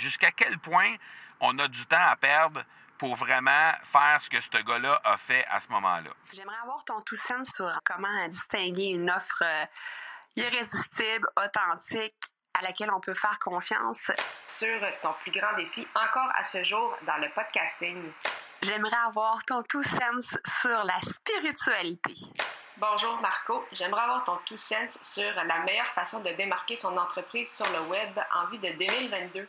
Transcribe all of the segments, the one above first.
jusqu'à quel point on a du temps à perdre pour vraiment faire ce que ce gars-là a fait à ce moment-là? J'aimerais avoir ton tout sens sur comment distinguer une offre euh, irrésistible, authentique, à laquelle on peut faire confiance. Sur ton plus grand défi encore à ce jour dans le podcasting. J'aimerais avoir ton tout sens sur la spiritualité. Bonjour Marco, j'aimerais avoir ton tout sens sur la meilleure façon de démarquer son entreprise sur le web en vue de 2022.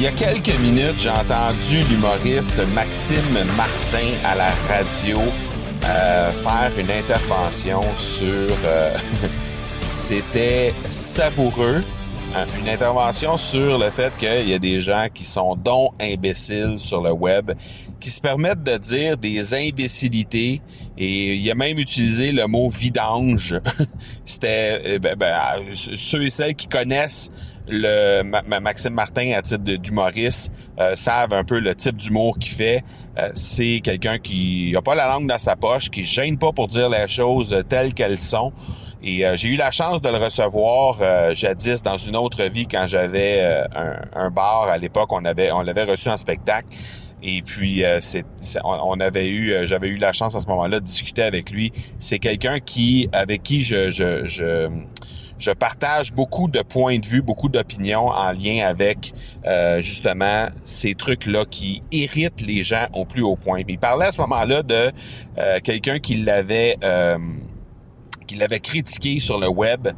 Il y a quelques minutes, j'ai entendu l'humoriste Maxime Martin à la radio euh, faire une intervention sur... Euh, c'était savoureux. Hein, une intervention sur le fait qu'il y a des gens qui sont dont imbéciles sur le web, qui se permettent de dire des imbécilités et il a même utilisé le mot vidange. C'était euh, ben, ben, ceux et celles qui connaissent le Maxime Martin à titre d'humoriste euh, savent un peu le type d'humour qu'il fait. Euh, c'est quelqu'un qui a pas la langue dans sa poche, qui gêne pas pour dire les choses telles qu'elles sont. Et euh, j'ai eu la chance de le recevoir jadis dans une autre vie quand j'avais un, bar à l'époque. On avait l'avait reçu en spectacle. Et puis c'est, on, avait eu, j'avais eu la chance à ce moment-là de discuter avec lui. C'est quelqu'un qui, avec qui je je partage beaucoup de points de vue, beaucoup d'opinions en lien avec euh, justement ces trucs-là qui irritent les gens au plus haut point. il parlait à ce moment-là de euh, quelqu'un qui l'avait euh, qui l'avait critiqué sur le web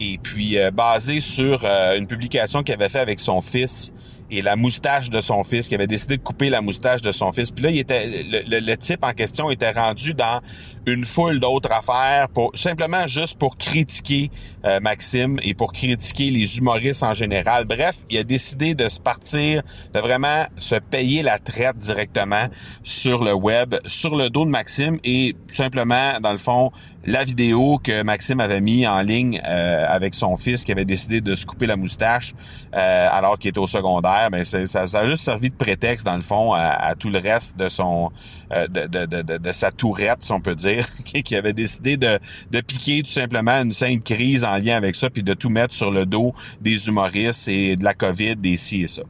et puis basé sur une publication qu'il avait fait avec son fils et la moustache de son fils, qui avait décidé de couper la moustache de son fils. Puis là, il était, le, type en question était rendu dans une foule d'autres affaires pour simplement juste pour critiquer euh, Maxime et pour critiquer les humoristes en général. Bref, il a décidé de se partir, de vraiment se payer la traite directement sur le web, sur le dos de Maxime et simplement, dans le fond, la vidéo que Maxime avait mis en ligne euh, avec son fils qui avait décidé de se couper la moustache euh, alors qu'il était au secondaire, mais ça, ça, a juste servi de prétexte dans le fond à, tout le reste de son de, de, de, de, sa tourette, si on peut dire, qui avait décidé de, de piquer tout simplement une sainte crise en lien avec ça, puis de tout mettre sur le dos des humoristes et de la COVID, des ci et ça.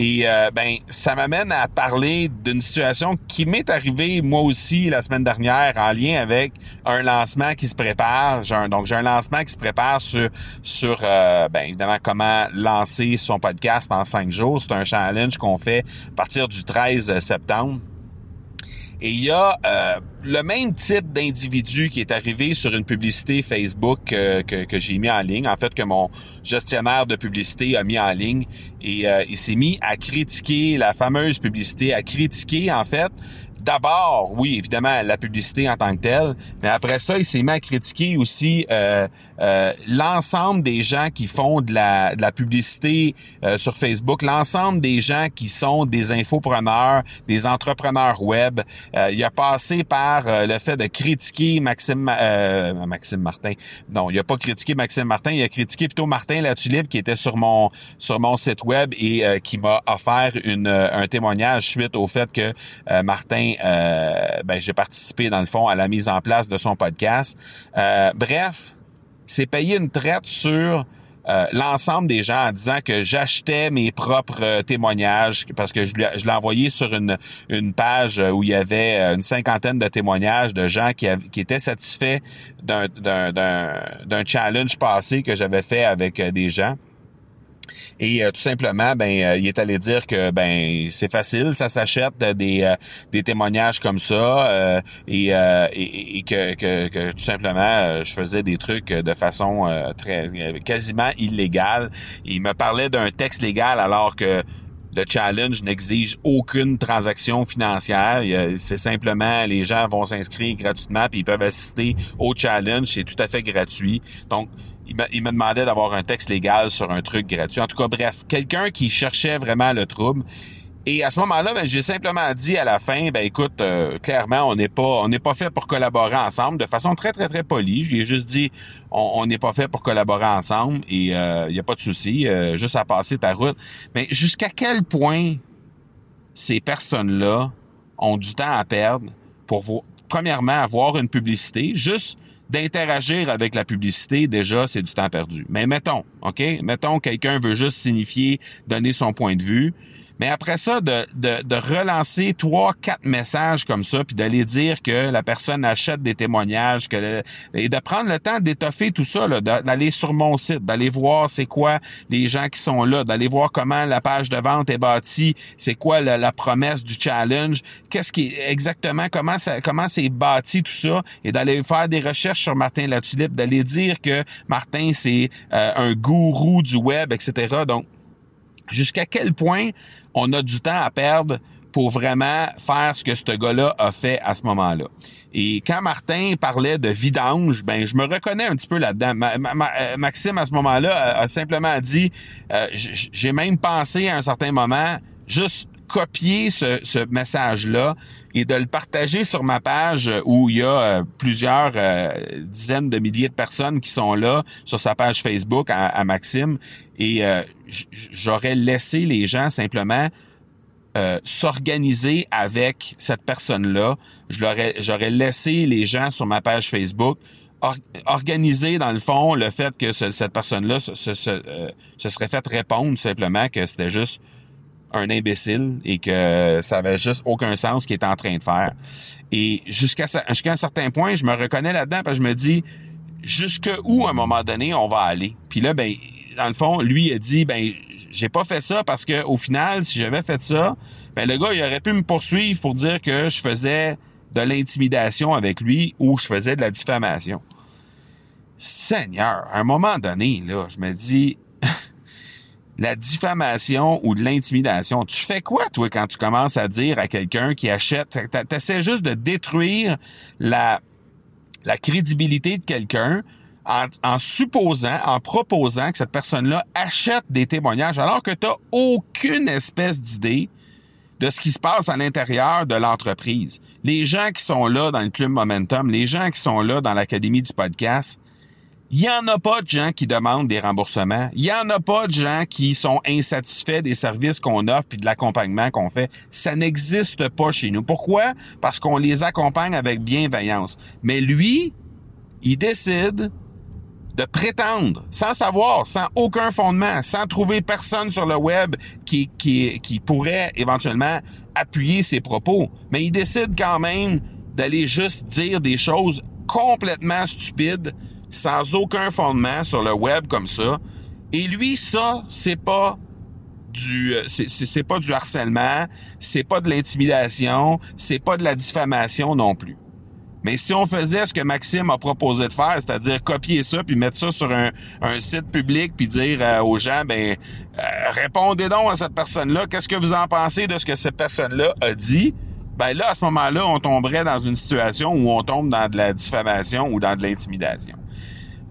Et euh, ben, ça m'amène à parler d'une situation qui m'est arrivée moi aussi la semaine dernière en lien avec un lancement qui se prépare. donc j'ai un lancement qui se prépare sur sur euh, ben, évidemment comment lancer son podcast en cinq jours. C'est un challenge qu'on fait à partir du 13 septembre. Et il y a euh, le même type d'individu qui est arrivé sur une publicité Facebook euh, que, que j'ai mis en ligne, en fait que mon gestionnaire de publicité a mis en ligne, et euh, il s'est mis à critiquer la fameuse publicité, à critiquer en fait d'abord, oui, évidemment, la publicité en tant que telle, mais après ça, il s'est mis à critiquer aussi euh, euh, l'ensemble des gens qui font de la, de la publicité euh, sur Facebook, l'ensemble des gens qui sont des infopreneurs, des entrepreneurs web. il a passé par le fait de critiquer Maxime Maxime Martin. Non, il a pas critiqué Maxime Martin, il a critiqué plutôt Martin Latulippe qui était sur mon sur mon site web et qui m'a offert une, un témoignage suite au fait que Martin euh, ben, j'ai participé dans le fond à la mise en place de son podcast. Euh, bref, c'est payer une traite sur euh, l'ensemble des gens en disant que j'achetais mes propres témoignages parce que je, l'ai envoyé sur une, une page où il y avait une cinquantaine de témoignages de gens qui, qui étaient satisfaits d'un challenge passé que j'avais fait avec des gens. Et euh, tout simplement, ben, euh, il est allé dire que ben c'est facile, ça s'achète des, euh, des témoignages comme ça et, et, que, que, que, tout simplement je faisais des trucs de façon très quasiment illégale. Il me parlait d'un texte légal alors que le challenge n'exige aucune transaction financière. C'est simplement les gens vont s'inscrire gratuitement puis ils peuvent assister au challenge. C'est tout à fait gratuit. Donc il me, demandait d'avoir un texte légal sur un truc gratuit. En tout cas, bref, quelqu'un qui cherchait vraiment le trouble. Et à ce moment-là, ben, j'ai simplement dit à la fin, ben écoute, euh, clairement, on n'est pas, on n'est pas fait pour collaborer ensemble, de façon très très très polie. J'ai juste dit, on n'est pas fait pour collaborer ensemble et il euh, n'y a pas de souci, euh, juste à passer ta route. Mais jusqu'à quel point ces personnes-là ont du temps à perdre pour premièrement avoir une publicité, juste d'interagir avec la publicité, déjà, c'est du temps perdu. Mais mettons, OK? Mettons, quelqu'un veut juste signifier, donner son point de vue. Mais après ça, de, de, de, relancer trois, quatre messages comme ça, puis d'aller dire que la personne achète des témoignages, que et de prendre le temps d'étoffer tout ça, d'aller sur mon site, d'aller voir c'est quoi les gens qui sont là, d'aller voir comment la page de vente est bâtie, c'est quoi la, la, promesse du challenge, qu'est-ce qui exactement comment ça comment c'est bâti tout ça, et d'aller faire des recherches sur Martin Latulippe, d'aller dire que Martin c'est euh, un gourou du web, etc. Donc jusqu'à quel point on a du temps à perdre pour vraiment faire ce que ce gars-là a fait à ce moment-là. Et quand Martin parlait de vidange, ben je me reconnais un petit peu là-dedans. Euh, Maxime à ce moment-là a, simplement dit, euh, j'ai même pensé à un certain moment juste copier ce, message-là et de le partager sur ma page où il y a euh, plusieurs dizaines de milliers de personnes qui sont là sur sa page Facebook à Maxime et j'aurais laissé les gens simplement euh, s'organiser avec cette personne-là. J'aurais laissé les gens sur ma page Facebook organiser dans le fond le fait que cette personne-là se, se, euh, se, serait fait répondre simplement que c'était juste un imbécile et que ça avait juste aucun sens ce qu'il était en train de faire. Et jusqu'à jusqu'à un certain point, je me reconnais là-dedans parce que je me dis jusque où à un moment donné on va aller? Puis là, ben dans le fond, lui a dit, ben, j'ai pas fait ça parce que au final, si j'avais fait ça, ben, le gars, il aurait pu me poursuivre pour dire que je faisais de l'intimidation avec lui ou je faisais de la diffamation. Seigneur, à un moment donné, là, je me dis, la diffamation ou de l'intimidation, tu fais quoi, toi, quand tu commences à dire à quelqu'un qui achète, t'essaies juste de détruire la, la crédibilité de quelqu'un en, supposant, en proposant que cette personne-là achète des témoignages alors que tu n'as aucune espèce d'idée de ce qui se passe à l'intérieur de l'entreprise. Les gens qui sont là dans le Club Momentum, les gens qui sont là dans l'Académie du podcast, il n'y en a pas de gens qui demandent des remboursements. Il n'y en a pas de gens qui sont insatisfaits des services qu'on offre puis de l'accompagnement qu'on fait. Ça n'existe pas chez nous. Pourquoi? Parce qu'on les accompagne avec bienveillance. Mais lui, il décide de prétendre, sans savoir, sans aucun fondement, sans trouver personne sur le web qui, pourrait éventuellement appuyer ses propos. Mais il décide quand même d'aller juste dire des choses complètement stupides, sans aucun fondement sur le web comme ça. Et lui, ça, c'est pas du euh, c'est pas du harcèlement, c'est pas de l'intimidation, c'est pas de la diffamation non plus. Mais si on faisait ce que Maxime a proposé de faire, c'est-à-dire copier ça puis mettre ça sur un, site public puis dire euh, aux gens, ben euh, répondez donc à cette personne-là, qu'est-ce que vous en pensez de ce que cette personne-là a dit? Ben là, à ce moment-là, on tomberait dans une situation où on tombe dans de la diffamation ou dans de l'intimidation.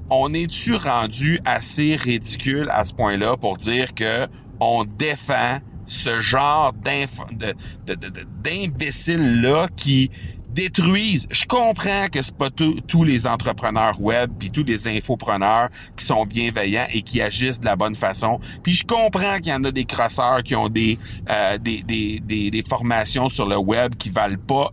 On est-tu rendu assez ridicule à ce point-là pour dire que on défend ce genre d'imbécile-là qui détruisent. Je comprends que c'est pas tous les entrepreneurs web puis tous les infopreneurs qui sont bienveillants et qui agissent de la bonne façon. Puis je comprends qu'il y en a des crosseurs qui ont des, euh, des, des, des, formations sur le web qui valent pas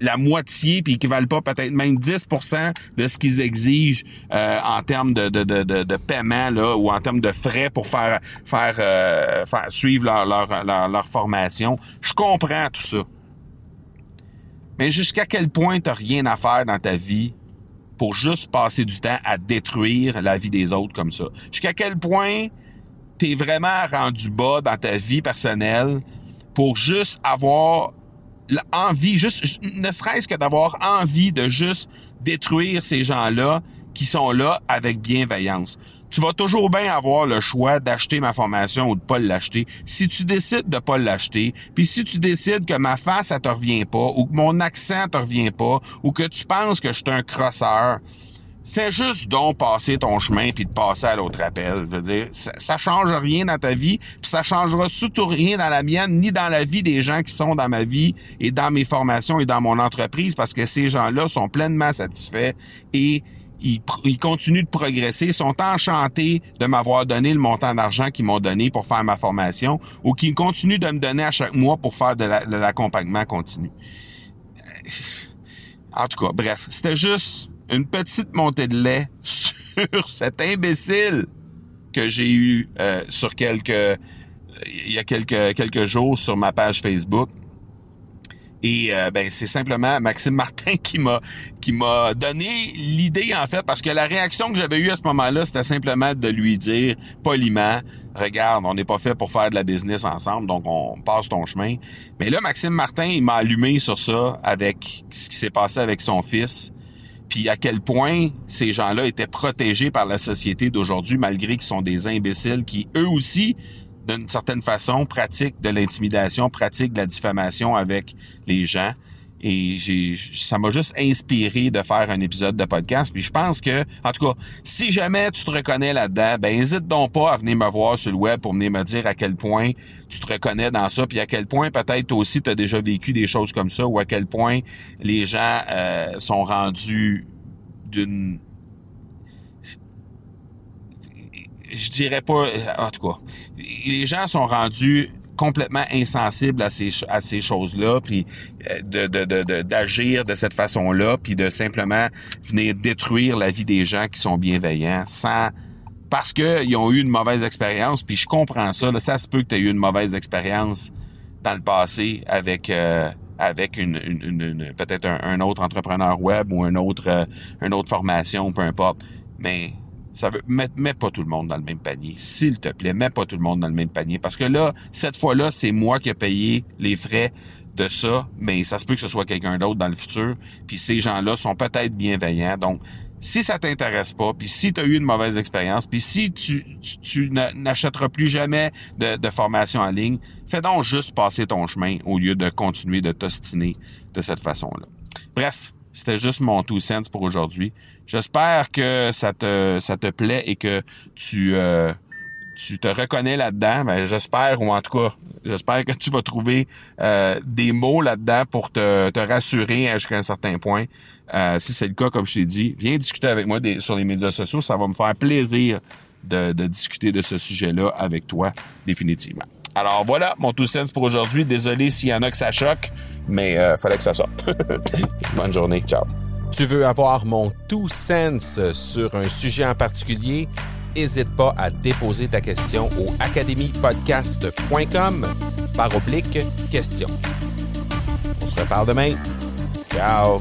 la moitié puis qui valent pas peut-être même 10% de ce qu'ils exigent euh, en termes de, de, de, de, paiement là ou en termes de frais pour faire faire, euh, faire suivre leur, leur, leur, leur formation. Je comprends tout ça. Mais jusqu'à quel point tu rien à faire dans ta vie pour juste passer du temps à détruire la vie des autres comme ça? Jusqu'à quel point tu es vraiment rendu bas dans ta vie personnelle pour juste avoir l'envie, juste, ne serait-ce que d'avoir envie de juste détruire ces gens-là qui sont là avec bienveillance? Tu vas toujours bien avoir le choix d'acheter ma formation ou de pas l'acheter. Si tu décides de pas l'acheter, puis si tu décides que ma face, ça te revient pas, ou que mon accent te revient pas, ou que tu penses que je suis un crosseur, fais juste donc passer ton chemin puis de passer à l'autre appel. Je veux dire, ça, ça change rien dans ta vie, puis ça changera surtout rien dans la mienne ni dans la vie des gens qui sont dans ma vie et dans mes formations et dans mon entreprise parce que ces gens-là sont pleinement satisfaits et ils, ils, continuent de progresser, sont enchantés de m'avoir donné le montant d'argent qu'ils m'ont donné pour faire ma formation ou qu'ils continuent de me donner à chaque mois pour faire de l'accompagnement continu. En tout cas, bref, c'était juste une petite montée de lait sur cet imbécile que j'ai eu euh, sur quelques il y a quelques quelques jours sur ma page Facebook et euh, ben c'est simplement Maxime Martin qui m'a qui m'a donné l'idée en fait parce que la réaction que j'avais eue à ce moment-là, c'était simplement de lui dire poliment regarde, on n'est pas fait pour faire de la business ensemble, donc on passe ton chemin. Mais là Maxime Martin, il m'a allumé sur ça avec ce qui s'est passé avec son fils. Puis à quel point ces gens-là étaient protégés par la société d'aujourd'hui malgré qu'ils sont des imbéciles qui eux aussi d'une certaine façon, pratique de l'intimidation, pratique de la diffamation avec les gens. Et j'ai, ça m'a juste inspiré de faire un épisode de podcast. Puis je pense que, en tout cas, si jamais tu te reconnais là-dedans, ben n'hésite donc pas à venir me voir sur le web pour venir me dire à quel point tu te reconnais dans ça, puis à quel point peut-être toi aussi tu as déjà vécu des choses comme ça, ou à quel point les gens euh, sont rendus d'une je dirais pas, en tout cas, les gens sont rendus complètement insensibles à ces à ces choses-là, puis euh, de d'agir de, de, cette façon-là, puis de simplement venir détruire la vie des gens qui sont bienveillants sans parce qu'ils ont eu une mauvaise expérience, puis je comprends ça. Là, ça se peut que tu aies eu une mauvaise expérience dans le passé avec euh, avec une, une, peut-être un, autre entrepreneur web ou un autre euh, une autre formation, peu importe. Mais ça veut, mets, mets, pas tout le monde dans le même panier. S'il te plaît, mets pas tout le monde dans le même panier. Parce que là, cette fois-là, c'est moi qui ai payé les frais de ça, mais ça se peut que ce soit quelqu'un d'autre dans le futur. Puis ces gens-là sont peut-être bienveillants. Donc, si ça t'intéresse pas, puis si tu as eu une mauvaise expérience, puis si tu, n'achèteras plus jamais de, de, formation en ligne, fais donc juste passer ton chemin au lieu de continuer de t'ostiner de cette façon-là. Bref, c'était juste mon two cents pour aujourd'hui. J'espère que ça te ça te plaît et que tu euh, tu te reconnais là-dedans. Ben, j'espère, ou en tout cas, j'espère que tu vas trouver euh, des mots là-dedans pour te, te rassurer jusqu'à un certain point. Euh, si c'est le cas, comme je t'ai dit, viens discuter avec moi sur les médias sociaux. Ça va me faire plaisir de, discuter de ce sujet-là avec toi, définitivement. Alors voilà, mon tout sens pour aujourd'hui. Désolé s'il y en a que ça choque, mais euh, fallait que ça sorte. Bonne journée, ciao. Tu veux avoir mon tout sens sur un sujet en particulier? N'hésite pas à déposer ta question au academypodcast.com par oblique question. On se reparle demain. Ciao!